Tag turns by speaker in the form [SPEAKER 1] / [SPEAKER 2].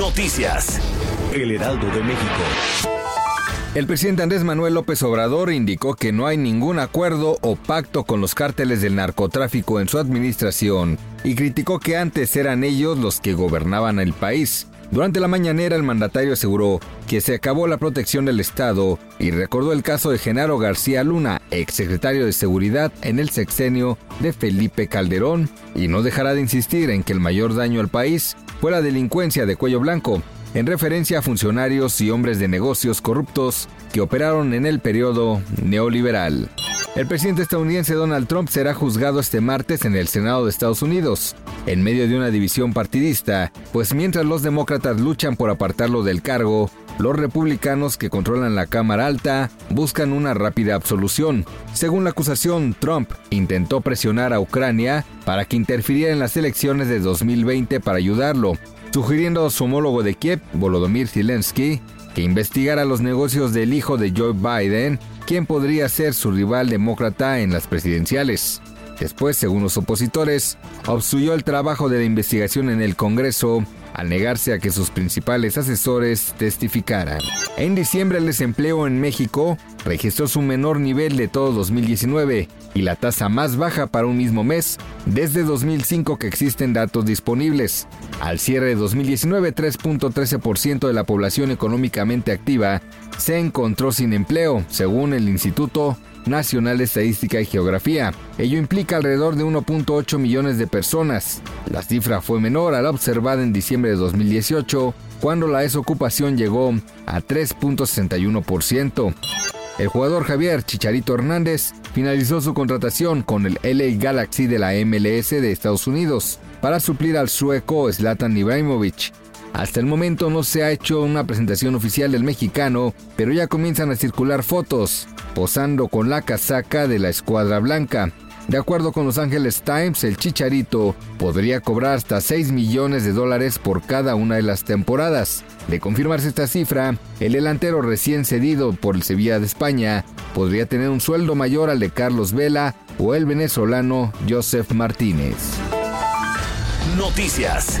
[SPEAKER 1] Noticias. El Heraldo de México.
[SPEAKER 2] El presidente Andrés Manuel López Obrador indicó que no hay ningún acuerdo o pacto con los cárteles del narcotráfico en su administración y criticó que antes eran ellos los que gobernaban el país. Durante la mañanera el mandatario aseguró que se acabó la protección del Estado y recordó el caso de Genaro García Luna, exsecretario de Seguridad en el sexenio de Felipe Calderón, y no dejará de insistir en que el mayor daño al país fue la delincuencia de cuello blanco, en referencia a funcionarios y hombres de negocios corruptos que operaron en el periodo neoliberal. El presidente estadounidense Donald Trump será juzgado este martes en el Senado de Estados Unidos, en medio de una división partidista, pues mientras los demócratas luchan por apartarlo del cargo, los republicanos que controlan la Cámara Alta buscan una rápida absolución. Según la acusación, Trump intentó presionar a Ucrania para que interfiriera en las elecciones de 2020 para ayudarlo, sugiriendo a su homólogo de Kiev, Volodymyr Zelensky, que investigara los negocios del hijo de Joe Biden, quien podría ser su rival demócrata en las presidenciales. Después, según los opositores, obstruyó el trabajo de la investigación en el Congreso al negarse a que sus principales asesores testificaran. En diciembre el desempleo en México registró su menor nivel de todo 2019 y la tasa más baja para un mismo mes desde 2005 que existen datos disponibles. Al cierre de 2019, 3.13% de la población económicamente activa se encontró sin empleo, según el Instituto Nacional de Estadística y Geografía. Ello implica alrededor de 1.8 millones de personas. La cifra fue menor a la observada en diciembre de 2018, cuando la desocupación llegó a 3.61%. El jugador Javier Chicharito Hernández finalizó su contratación con el LA Galaxy de la MLS de Estados Unidos para suplir al sueco Zlatan Ibrahimovic. Hasta el momento no se ha hecho una presentación oficial del mexicano, pero ya comienzan a circular fotos, posando con la casaca de la escuadra blanca. De acuerdo con Los Angeles Times, el Chicharito podría cobrar hasta 6 millones de dólares por cada una de las temporadas. De confirmarse esta cifra, el delantero recién cedido por el Sevilla de España podría tener un sueldo mayor al de Carlos Vela o el venezolano Joseph Martínez.
[SPEAKER 1] Noticias.